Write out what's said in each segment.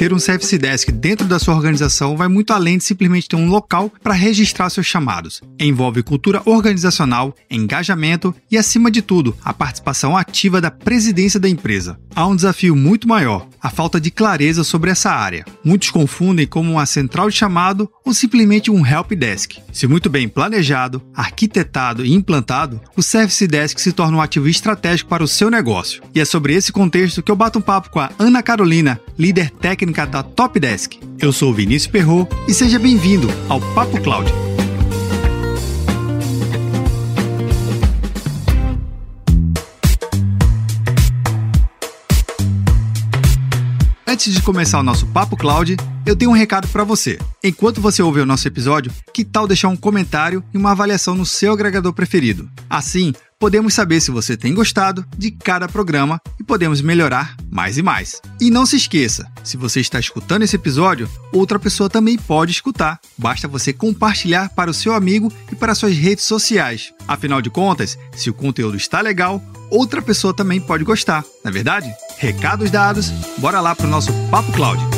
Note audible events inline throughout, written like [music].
Ter um Service Desk dentro da sua organização vai muito além de simplesmente ter um local para registrar seus chamados. Envolve cultura organizacional, engajamento e, acima de tudo, a participação ativa da presidência da empresa. Há um desafio muito maior: a falta de clareza sobre essa área. Muitos confundem como uma central de chamado ou simplesmente um help desk. Se muito bem planejado, arquitetado e implantado, o Service Desk se torna um ativo estratégico para o seu negócio. E é sobre esse contexto que eu bato um papo com a Ana Carolina, líder técnica da Top Desk. Eu sou Vinícius Perro e seja bem-vindo ao Papo Cloud. Antes de começar o nosso Papo Cloud, eu tenho um recado para você. Enquanto você ouve o nosso episódio, que tal deixar um comentário e uma avaliação no seu agregador preferido? Assim, podemos saber se você tem gostado de cada programa e podemos melhorar mais e mais. E não se esqueça, se você está escutando esse episódio, outra pessoa também pode escutar. Basta você compartilhar para o seu amigo e para suas redes sociais. Afinal de contas, se o conteúdo está legal, outra pessoa também pode gostar, não é verdade? Recados dados, bora lá para o nosso Papo Cloud.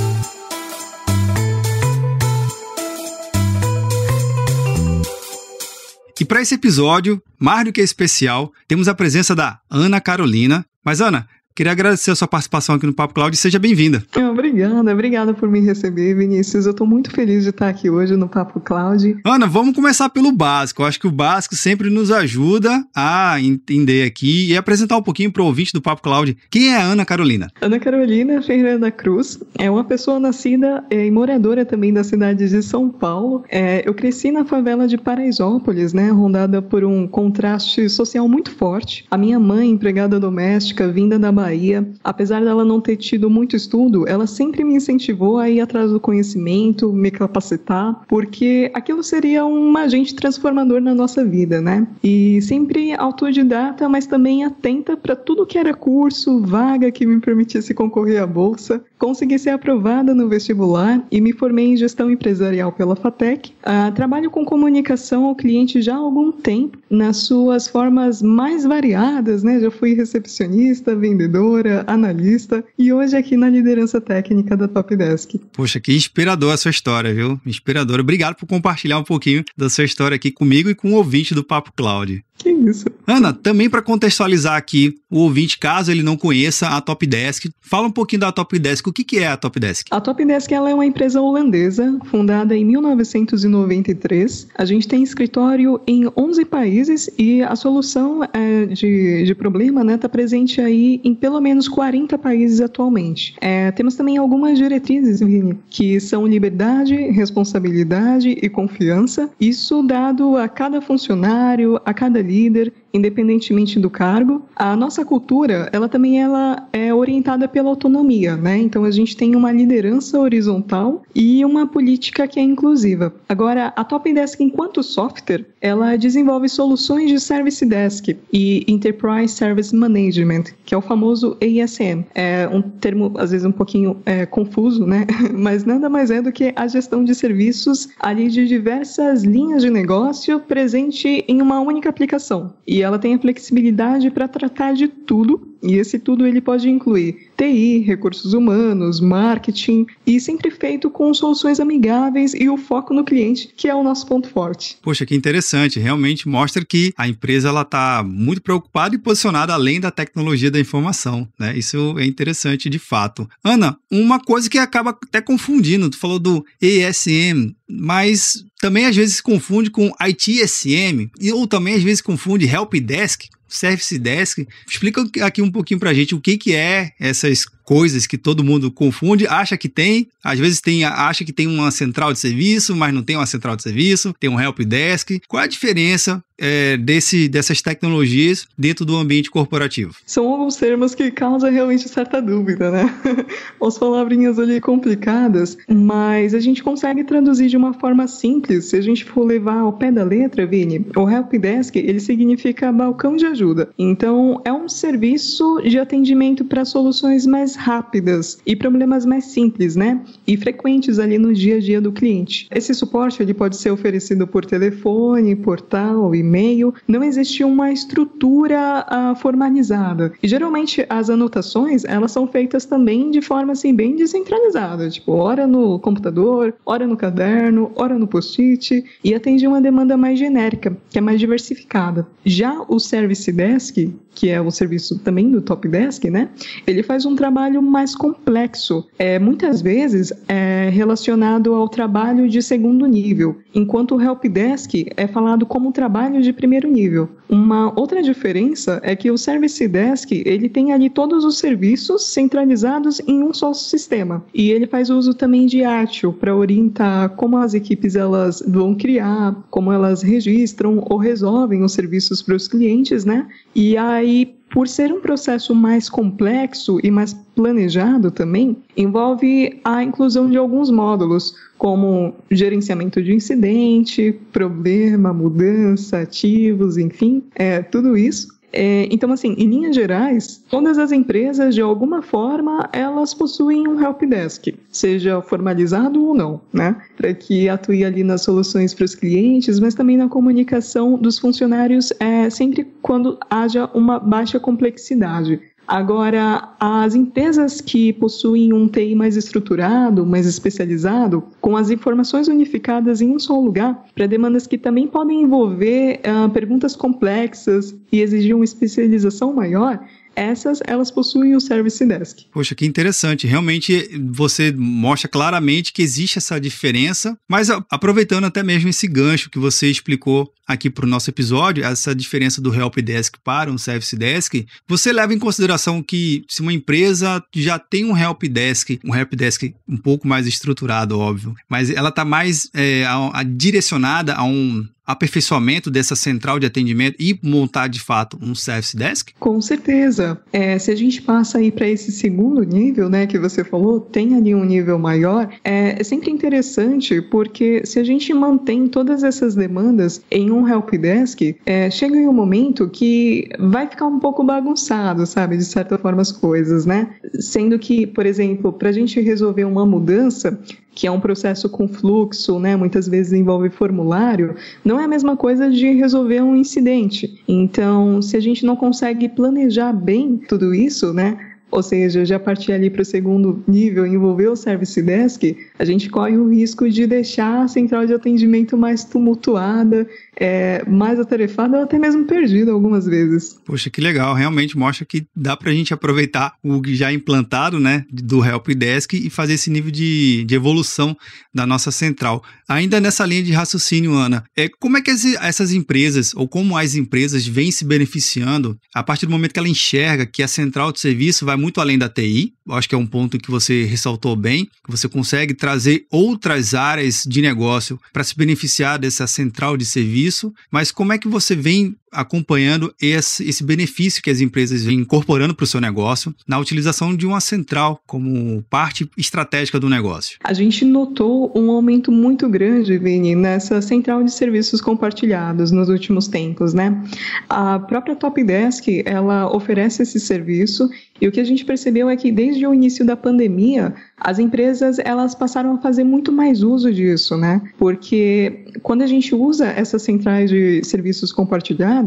E para esse episódio, mais do que especial, temos a presença da Ana Carolina. Mas, Ana, Queria agradecer a sua participação aqui no Papo Cloud e seja bem-vinda. Obrigada, obrigada por me receber, Vinícius. Eu estou muito feliz de estar aqui hoje no Papo Cloud. Ana, vamos começar pelo básico. Eu acho que o básico sempre nos ajuda a entender aqui e apresentar um pouquinho para o ouvinte do Papo Cloud. Quem é a Ana Carolina? Ana Carolina Fernanda Cruz é uma pessoa nascida é, e moradora também da cidade de São Paulo. É, eu cresci na favela de Paraisópolis, né, rondada por um contraste social muito forte. A minha mãe, empregada doméstica, vinda da Bahia, apesar dela não ter tido muito estudo, ela sempre me incentivou a ir atrás do conhecimento, me capacitar, porque aquilo seria um agente transformador na nossa vida, né? E sempre autodidata, mas também atenta para tudo que era curso, vaga que me permitisse concorrer à bolsa. Consegui ser aprovada no vestibular e me formei em gestão empresarial pela FATEC. Uh, trabalho com comunicação ao cliente já há algum tempo, nas suas formas mais variadas, né? Já fui recepcionista, vendedora vendedora, analista e hoje aqui na liderança técnica da Top Desk. Poxa, que inspirador a sua história, viu? Inspirador. Obrigado por compartilhar um pouquinho da sua história aqui comigo e com o ouvinte do Papo Cloud. Que isso. Ana, também para contextualizar aqui o ouvinte, caso ele não conheça a Top Desk, fala um pouquinho da Top Desk. O que, que é a Top Desk? A Top Desk ela é uma empresa holandesa, fundada em 1993. A gente tem escritório em 11 países e a solução é, de, de problema está né, tá presente aí em pelo menos 40 países atualmente. É, temos também algumas diretrizes, Vini, que são liberdade, responsabilidade e confiança. Isso dado a cada funcionário, a cada líder, líder independentemente do cargo. A nossa cultura, ela também ela é orientada pela autonomia, né? Então a gente tem uma liderança horizontal e uma política que é inclusiva. Agora, a Top Desk enquanto software, ela desenvolve soluções de Service Desk e Enterprise Service Management, que é o famoso ASM. É um termo às vezes um pouquinho é, confuso, né? [laughs] Mas nada mais é do que a gestão de serviços ali de diversas linhas de negócio presente em uma única aplicação. E ela tem a flexibilidade para tratar de tudo e esse tudo ele pode incluir TI, recursos humanos, marketing e sempre feito com soluções amigáveis e o foco no cliente, que é o nosso ponto forte. Poxa, que interessante. Realmente mostra que a empresa ela está muito preocupada e posicionada além da tecnologia da informação, né? Isso é interessante de fato. Ana, uma coisa que acaba até confundindo, tu falou do ESM, mas também às vezes se confunde com ITSM, ou também às vezes confunde Help Desk. Service Desk. Explica aqui um pouquinho para a gente o que, que é essas coisas que todo mundo confunde, acha que tem, às vezes tem, acha que tem uma central de serviço, mas não tem uma central de serviço, tem um help desk. Qual é a diferença é, desse, dessas tecnologias dentro do ambiente corporativo? São alguns termos que causam realmente certa dúvida, né? [laughs] As palavrinhas ali complicadas, mas a gente consegue traduzir de uma forma simples. Se a gente for levar ao pé da letra, Vini, o help desk ele significa balcão de ajuda. Então é um serviço de atendimento para soluções mais mais rápidas e problemas mais simples, né? E frequentes ali no dia a dia do cliente. Esse suporte ele pode ser oferecido por telefone, portal, e-mail. Não existe uma estrutura uh, formalizada. E geralmente as anotações elas são feitas também de forma assim bem descentralizada, tipo hora no computador, hora no caderno, hora no post-it e atende uma demanda mais genérica, que é mais diversificada. Já o Service Desk, que é o serviço também do Top Desk, né? Ele faz um trabalho mais complexo, é, muitas vezes é relacionado ao trabalho de segundo nível, enquanto o Help Desk é falado como trabalho de primeiro nível. Uma outra diferença é que o Service Desk ele tem ali todos os serviços centralizados em um só sistema e ele faz uso também de Artio para orientar como as equipes elas vão criar, como elas registram ou resolvem os serviços para os clientes, né? E aí por ser um processo mais complexo e mais planejado também, envolve a inclusão de alguns módulos, como gerenciamento de incidente, problema, mudança, ativos, enfim, é, tudo isso. É, então, assim, em linhas gerais, todas as empresas, de alguma forma, elas possuem um helpdesk, seja formalizado ou não, né? Para que atue ali nas soluções para os clientes, mas também na comunicação dos funcionários, é, sempre quando haja uma baixa complexidade. Agora, as empresas que possuem um TI mais estruturado, mais especializado, com as informações unificadas em um só lugar, para demandas que também podem envolver uh, perguntas complexas e exigir uma especialização maior, essas, elas possuem o Service Desk. Poxa, que interessante. Realmente você mostra claramente que existe essa diferença, mas aproveitando até mesmo esse gancho que você explicou aqui para o nosso episódio, essa diferença do Help Desk para um Service Desk, você leva em consideração que se uma empresa já tem um Help Desk, um Help Desk um pouco mais estruturado, óbvio, mas ela está mais é, a, a direcionada a um aperfeiçoamento dessa central de atendimento e montar de fato um service desk? Com certeza. É, se a gente passa aí para esse segundo nível, né, que você falou, tem ali um nível maior, é, é sempre interessante porque se a gente mantém todas essas demandas em um helpdesk, é, chega em um momento que vai ficar um pouco bagunçado, sabe, de certa forma as coisas, né? Sendo que, por exemplo, para a gente resolver uma mudança, que é um processo com fluxo, né, muitas vezes envolve formulário, não é a mesma coisa de resolver um incidente. Então, se a gente não consegue planejar bem tudo isso, né, ou seja, já partir ali para o segundo nível, envolver o Service Desk, a gente corre o risco de deixar a central de atendimento mais tumultuada, é, mais atarefada ou até mesmo perdida algumas vezes. Poxa, que legal. Realmente mostra que dá para a gente aproveitar o já implantado né, do Help Desk e fazer esse nível de, de evolução da nossa central. Ainda nessa linha de raciocínio, Ana, é, como é que as, essas empresas, ou como as empresas vêm se beneficiando a partir do momento que ela enxerga que a central de serviço vai muito além da TI? Eu acho que é um ponto que você ressaltou bem, que você consegue trazer outras áreas de negócio para se beneficiar dessa central de serviço, mas como é que você vem acompanhando esse, esse benefício que as empresas vêm incorporando para o seu negócio na utilização de uma central como parte estratégica do negócio? A gente notou um aumento muito grande, Vini, nessa central de serviços compartilhados nos últimos tempos, né? A própria Topdesk, ela oferece esse serviço e o que a gente percebeu é que desde o início da pandemia, as empresas elas passaram a fazer muito mais uso disso, né? Porque quando a gente usa essas centrais de serviços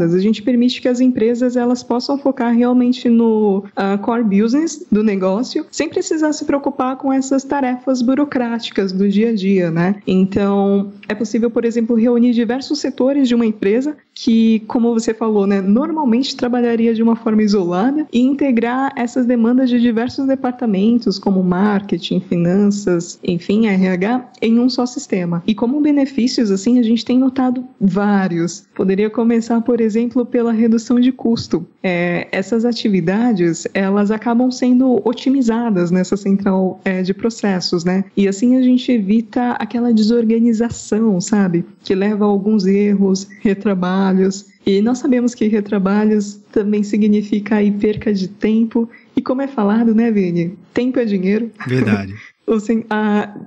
a gente permite que as empresas elas possam focar realmente no uh, core business do negócio, sem precisar se preocupar com essas tarefas burocráticas do dia a dia, né? Então, é possível, por exemplo, reunir diversos setores de uma empresa que, como você falou, né, normalmente trabalharia de uma forma isolada e integrar essas demandas de diversos departamentos, como marketing, finanças, enfim, RH, em um só sistema. E como benefícios, assim, a gente tem notado vários. Poderia começar, por exemplo, pela redução de custo. É, essas atividades, elas acabam sendo otimizadas nessa central é, de processos, né? E assim a gente evita aquela desorganização, sabe? Que leva a alguns erros, retrabalho, retrabalhos. E nós sabemos que retrabalhos também significa aí perca de tempo. E como é falado, né, Vini? Tempo é dinheiro. Verdade. [laughs]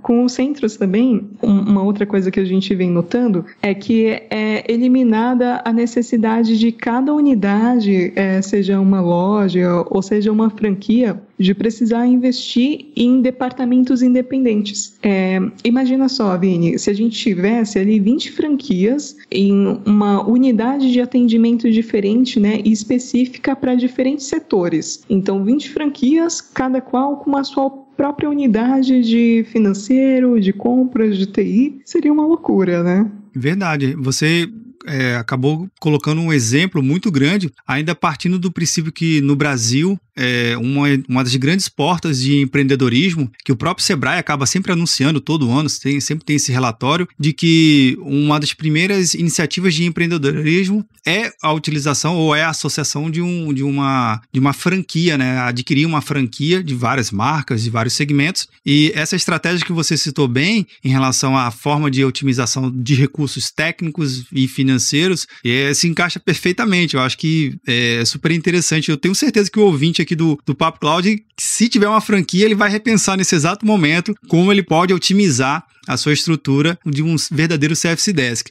com os centros também, uma outra coisa que a gente vem notando é que é eliminada a necessidade de cada unidade, é, seja uma loja ou seja uma franquia, de precisar investir em departamentos independentes. É, imagina só, Vini, se a gente tivesse ali 20 franquias em uma unidade de atendimento diferente né, e específica para diferentes setores. Então, 20 franquias, cada qual com a sua própria unidade de financeiro, de compras, de TI, seria uma loucura, né? Verdade. Você é, acabou colocando um exemplo muito grande, ainda partindo do princípio que no Brasil é uma, uma das grandes portas de empreendedorismo, que o próprio Sebrae acaba sempre anunciando todo ano, tem, sempre tem esse relatório, de que uma das primeiras iniciativas de empreendedorismo é a utilização ou é a associação de, um, de, uma, de uma franquia, né? Adquirir uma franquia de várias marcas, de vários segmentos. E essa estratégia que você citou bem em relação à forma de otimização de recursos técnicos e financeiros é, se encaixa perfeitamente. Eu acho que é super interessante. Eu tenho certeza que o ouvinte aqui do, do Papo Cloud, se tiver uma franquia, ele vai repensar nesse exato momento como ele pode otimizar a sua estrutura de um verdadeiro CFC Desk.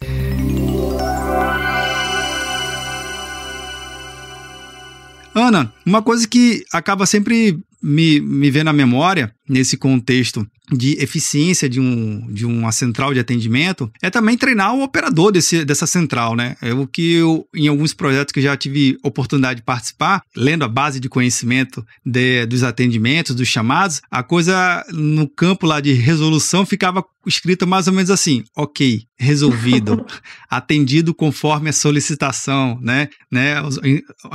Ana, uma coisa que acaba sempre me, me vendo na memória nesse contexto de eficiência de, um, de uma central de atendimento é também treinar o operador desse, dessa central, né? É o que eu, em alguns projetos que já tive oportunidade de participar, lendo a base de conhecimento de, dos atendimentos, dos chamados, a coisa no campo lá de resolução ficava escrita mais ou menos assim: ok, resolvido, [laughs] atendido conforme a solicitação, né? né?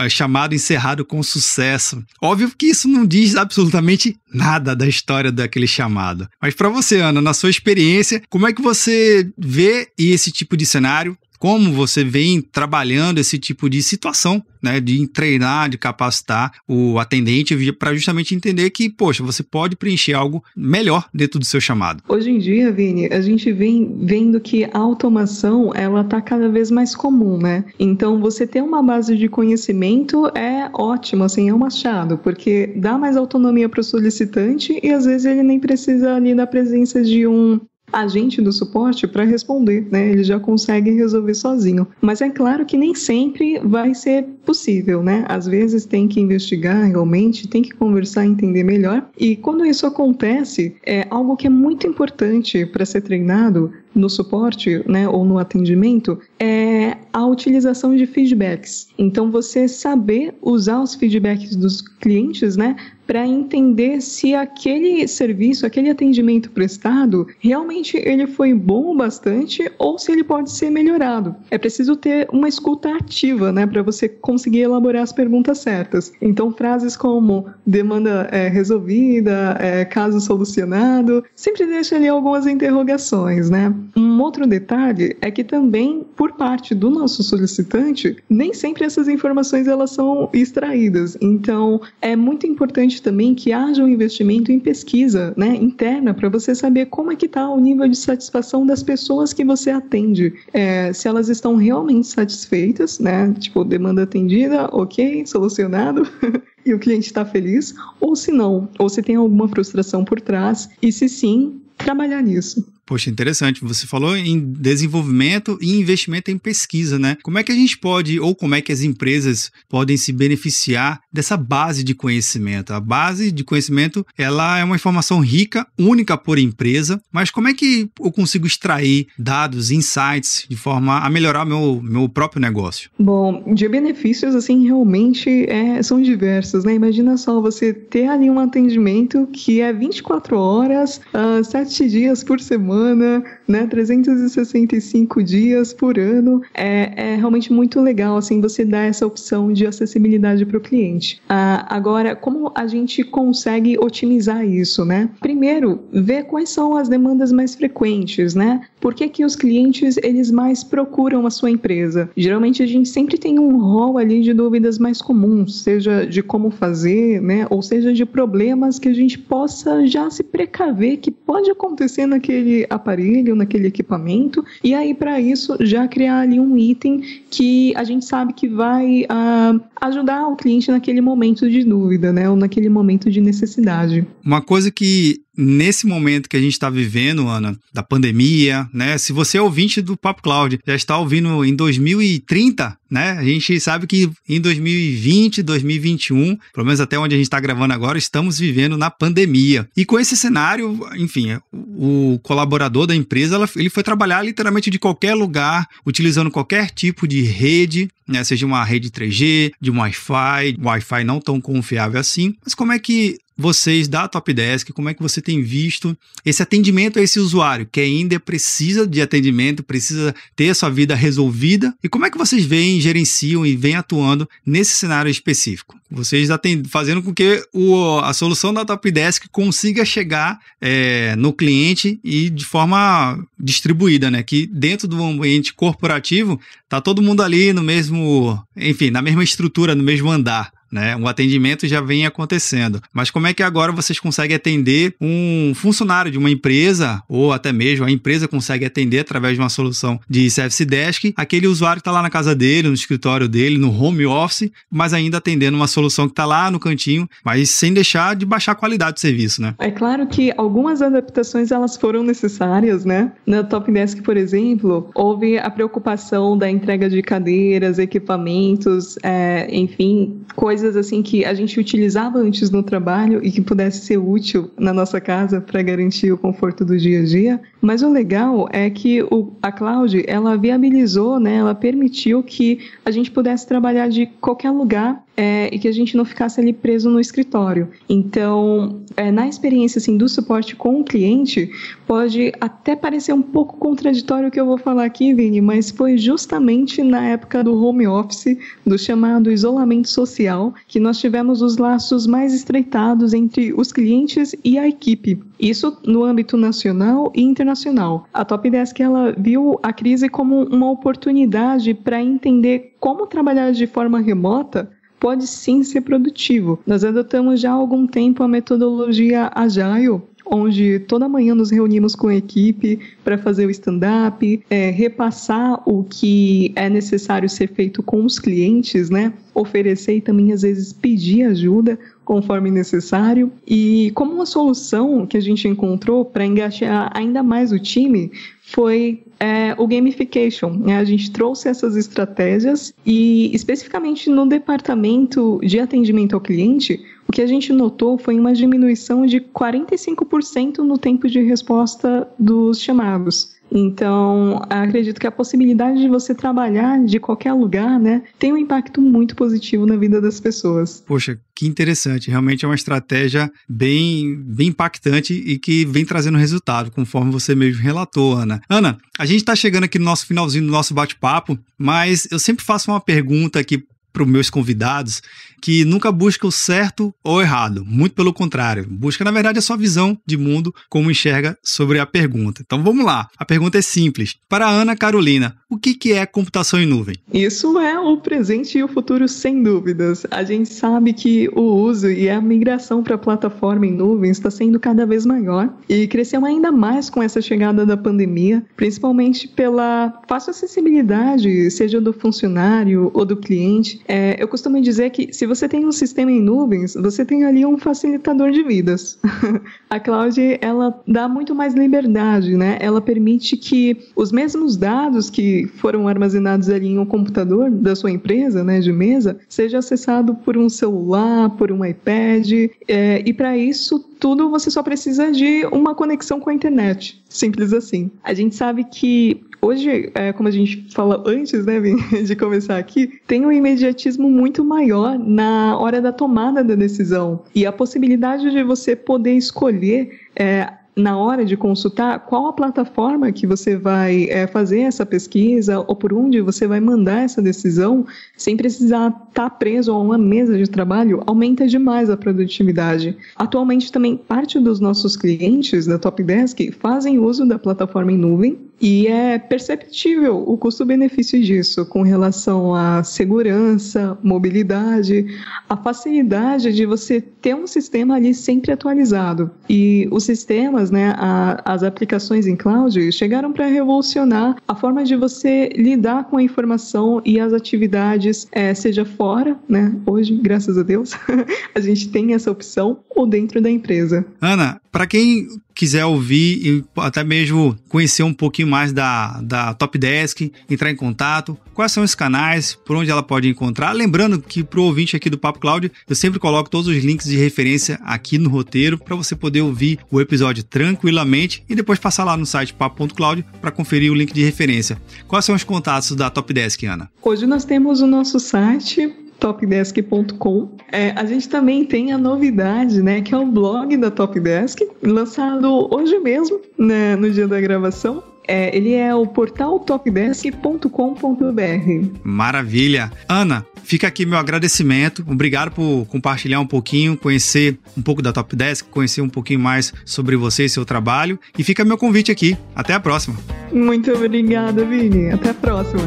Chamado encerrado com sucesso. Óbvio que isso não diz absolutamente nada da história daquele chamado. Mas para você, Ana, na sua experiência, como é que você vê esse tipo de cenário? Como você vem trabalhando esse tipo de situação, né, de treinar, de capacitar o atendente para justamente entender que, poxa, você pode preencher algo melhor dentro do seu chamado. Hoje em dia, Vini, a gente vem vendo que a automação ela está cada vez mais comum, né? Então, você ter uma base de conhecimento é ótimo, assim, é um machado, porque dá mais autonomia para o solicitante e às vezes ele nem precisa ali da presença de um agente do suporte para responder, né? Ele já consegue resolver sozinho. Mas é claro que nem sempre vai ser possível, né? Às vezes tem que investigar realmente, tem que conversar, entender melhor. E quando isso acontece, é algo que é muito importante para ser treinado no suporte, né, ou no atendimento, é a utilização de feedbacks. Então, você saber usar os feedbacks dos clientes, né, para entender se aquele serviço, aquele atendimento prestado, realmente ele foi bom o bastante ou se ele pode ser melhorado. É preciso ter uma escuta ativa, né, para você conseguir elaborar as perguntas certas. Então, frases como demanda é, resolvida, é, caso solucionado, sempre deixa ali algumas interrogações, né? Um outro detalhe é que também, por parte do nosso solicitante, nem sempre essas informações elas são extraídas. Então, é muito importante também que haja um investimento em pesquisa né, interna para você saber como é que está o nível de satisfação das pessoas que você atende. É, se elas estão realmente satisfeitas, né? Tipo, demanda atendida, ok, solucionado. [laughs] e o cliente está feliz, ou se não, ou se tem alguma frustração por trás, e se sim, trabalhar nisso. Poxa, interessante. Você falou em desenvolvimento e investimento em pesquisa, né? Como é que a gente pode, ou como é que as empresas podem se beneficiar dessa base de conhecimento? A base de conhecimento, ela é uma informação rica, única por empresa, mas como é que eu consigo extrair dados, insights, de forma a melhorar meu, meu próprio negócio? Bom, de benefícios, assim, realmente é, são diversos, né? Imagina só você ter ali um atendimento que é 24 horas, uh, ah, 7 dias por semana, semana, né? 365 dias por ano. É, é realmente muito legal, assim, você dar essa opção de acessibilidade para o cliente. Ah, agora, como a gente consegue otimizar isso, né? Primeiro, ver quais são as demandas mais frequentes, né? Por que, que os clientes, eles mais procuram a sua empresa? Geralmente, a gente sempre tem um rol ali de dúvidas mais comuns, seja de como fazer, né? Ou seja, de problemas que a gente possa já se precaver que pode acontecer naquele aparelho, naquele equipamento, e aí para isso já criar ali um item que a gente sabe que vai uh, ajudar o cliente naquele momento de dúvida, né, ou naquele momento de necessidade. Uma coisa que nesse momento que a gente está vivendo, Ana, da pandemia, né? Se você é ouvinte do Papo Cloud, já está ouvindo em 2030, né? A gente sabe que em 2020, 2021, pelo menos até onde a gente está gravando agora, estamos vivendo na pandemia. E com esse cenário, enfim, o colaborador da empresa, ele foi trabalhar literalmente de qualquer lugar, utilizando qualquer tipo de rede, né? Seja uma rede 3G, de Wi-Fi, Wi-Fi não tão confiável assim. Mas como é que vocês da Top Desk, como é que você tem visto esse atendimento a esse usuário que ainda precisa de atendimento, precisa ter a sua vida resolvida? E como é que vocês veem, gerenciam e vêm atuando nesse cenário específico? Vocês fazendo com que o, a solução da Top Desk consiga chegar é, no cliente e de forma distribuída, né? Que dentro do ambiente corporativo tá todo mundo ali no mesmo, enfim, na mesma estrutura, no mesmo andar né? O atendimento já vem acontecendo. Mas como é que agora vocês conseguem atender um funcionário de uma empresa, ou até mesmo a empresa consegue atender através de uma solução de Service Desk, aquele usuário que está lá na casa dele, no escritório dele, no home office, mas ainda atendendo uma solução que está lá no cantinho, mas sem deixar de baixar a qualidade do serviço, né? É claro que algumas adaptações elas foram necessárias, né? Na Top Desk, por exemplo, houve a preocupação da entrega de cadeiras, equipamentos, é, enfim, coisas coisas assim que a gente utilizava antes no trabalho e que pudesse ser útil na nossa casa para garantir o conforto do dia a dia. Mas o legal é que o, a cloud ela viabilizou, né, ela permitiu que a gente pudesse trabalhar de qualquer lugar é, e que a gente não ficasse ali preso no escritório. Então, é, na experiência assim, do suporte com o cliente, pode até parecer um pouco contraditório o que eu vou falar aqui, Vini, mas foi justamente na época do home office, do chamado isolamento social, que nós tivemos os laços mais estreitados entre os clientes e a equipe. Isso no âmbito nacional e internacional. A Top Desk ela viu a crise como uma oportunidade para entender como trabalhar de forma remota pode sim ser produtivo. Nós adotamos já há algum tempo a metodologia Agile, onde toda manhã nos reunimos com a equipe para fazer o stand-up, é, repassar o que é necessário ser feito com os clientes, né? Oferecer e também às vezes pedir ajuda conforme necessário. E como uma solução que a gente encontrou para engajar ainda mais o time foi é, o gamification. Né? A gente trouxe essas estratégias e, especificamente no departamento de atendimento ao cliente, o que a gente notou foi uma diminuição de 45% no tempo de resposta dos chamados. Então, acredito que a possibilidade de você trabalhar de qualquer lugar, né, tem um impacto muito positivo na vida das pessoas. Poxa, que interessante. Realmente é uma estratégia bem, bem impactante e que vem trazendo resultado, conforme você mesmo relatou, Ana. Ana, a gente está chegando aqui no nosso finalzinho do nosso bate-papo, mas eu sempre faço uma pergunta aqui para os meus convidados que nunca busca o certo ou errado, muito pelo contrário, busca na verdade a sua visão de mundo, como enxerga sobre a pergunta. Então vamos lá, a pergunta é simples. Para a Ana Carolina, o que, que é computação em nuvem? Isso é o presente e o futuro sem dúvidas. A gente sabe que o uso e a migração para a plataforma em nuvem está sendo cada vez maior e cresceu ainda mais com essa chegada da pandemia, principalmente pela fácil acessibilidade, seja do funcionário ou do cliente. É, eu costumo dizer que se você tem um sistema em nuvens, você tem ali um facilitador de vidas. [laughs] a cloud, ela dá muito mais liberdade, né? Ela permite que os mesmos dados que foram armazenados ali em um computador da sua empresa, né, de mesa, seja acessado por um celular, por um iPad, é, e para isso tudo você só precisa de uma conexão com a internet, simples assim. A gente sabe que hoje, é, como a gente falou antes, né, [laughs] de começar aqui, tem um imediatismo muito maior na hora da tomada da decisão e a possibilidade de você poder escolher é, na hora de consultar qual a plataforma que você vai é, fazer essa pesquisa ou por onde você vai mandar essa decisão, sem precisar estar tá preso a uma mesa de trabalho, aumenta demais a produtividade. Atualmente também parte dos nossos clientes da Top Desk fazem uso da plataforma em nuvem E é perceptível o custo-benefício disso com relação à segurança, mobilidade, a facilidade de você ter um sistema ali sempre atualizado. E os sistemas, né, a, as aplicações em cloud chegaram para revolucionar a forma de você lidar com a informação e as atividades, é, seja fora, né, hoje, graças a Deus, [laughs] a gente tem essa opção, ou dentro da empresa. Ana, para quem quiser ouvir e até mesmo conhecer um pouquinho mais da, da Top Desk, entrar em contato, quais são os canais, por onde ela pode encontrar. Lembrando que para o ouvinte aqui do Papo Cloud, eu sempre coloco todos os links de referência aqui no roteiro para você poder ouvir o episódio tranquilamente e depois passar lá no site papo.cloud para conferir o link de referência. Quais são os contatos da Top Desk, Ana? Hoje nós temos o nosso site topdesk.com. É, a gente também tem a novidade, né, que é o blog da Topdesk, lançado hoje mesmo, né, no dia da gravação. É, ele é o portal topdesk.com.br. Maravilha. Ana, fica aqui meu agradecimento. Obrigado por compartilhar um pouquinho, conhecer um pouco da Topdesk, conhecer um pouquinho mais sobre você e seu trabalho. E fica meu convite aqui. Até a próxima. Muito obrigada, Vini. Até a próxima.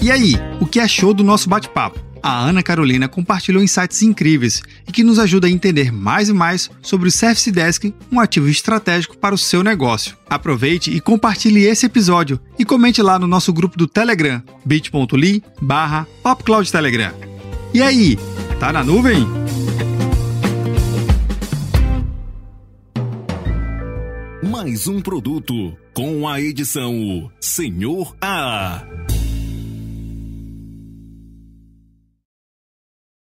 E aí, o que achou do nosso bate-papo? A Ana Carolina compartilhou insights incríveis e que nos ajuda a entender mais e mais sobre o Service Desk, um ativo estratégico para o seu negócio. Aproveite e compartilhe esse episódio e comente lá no nosso grupo do Telegram, bit.ly barra Telegram. E aí, tá na nuvem? Mais um produto com a edição Senhor A.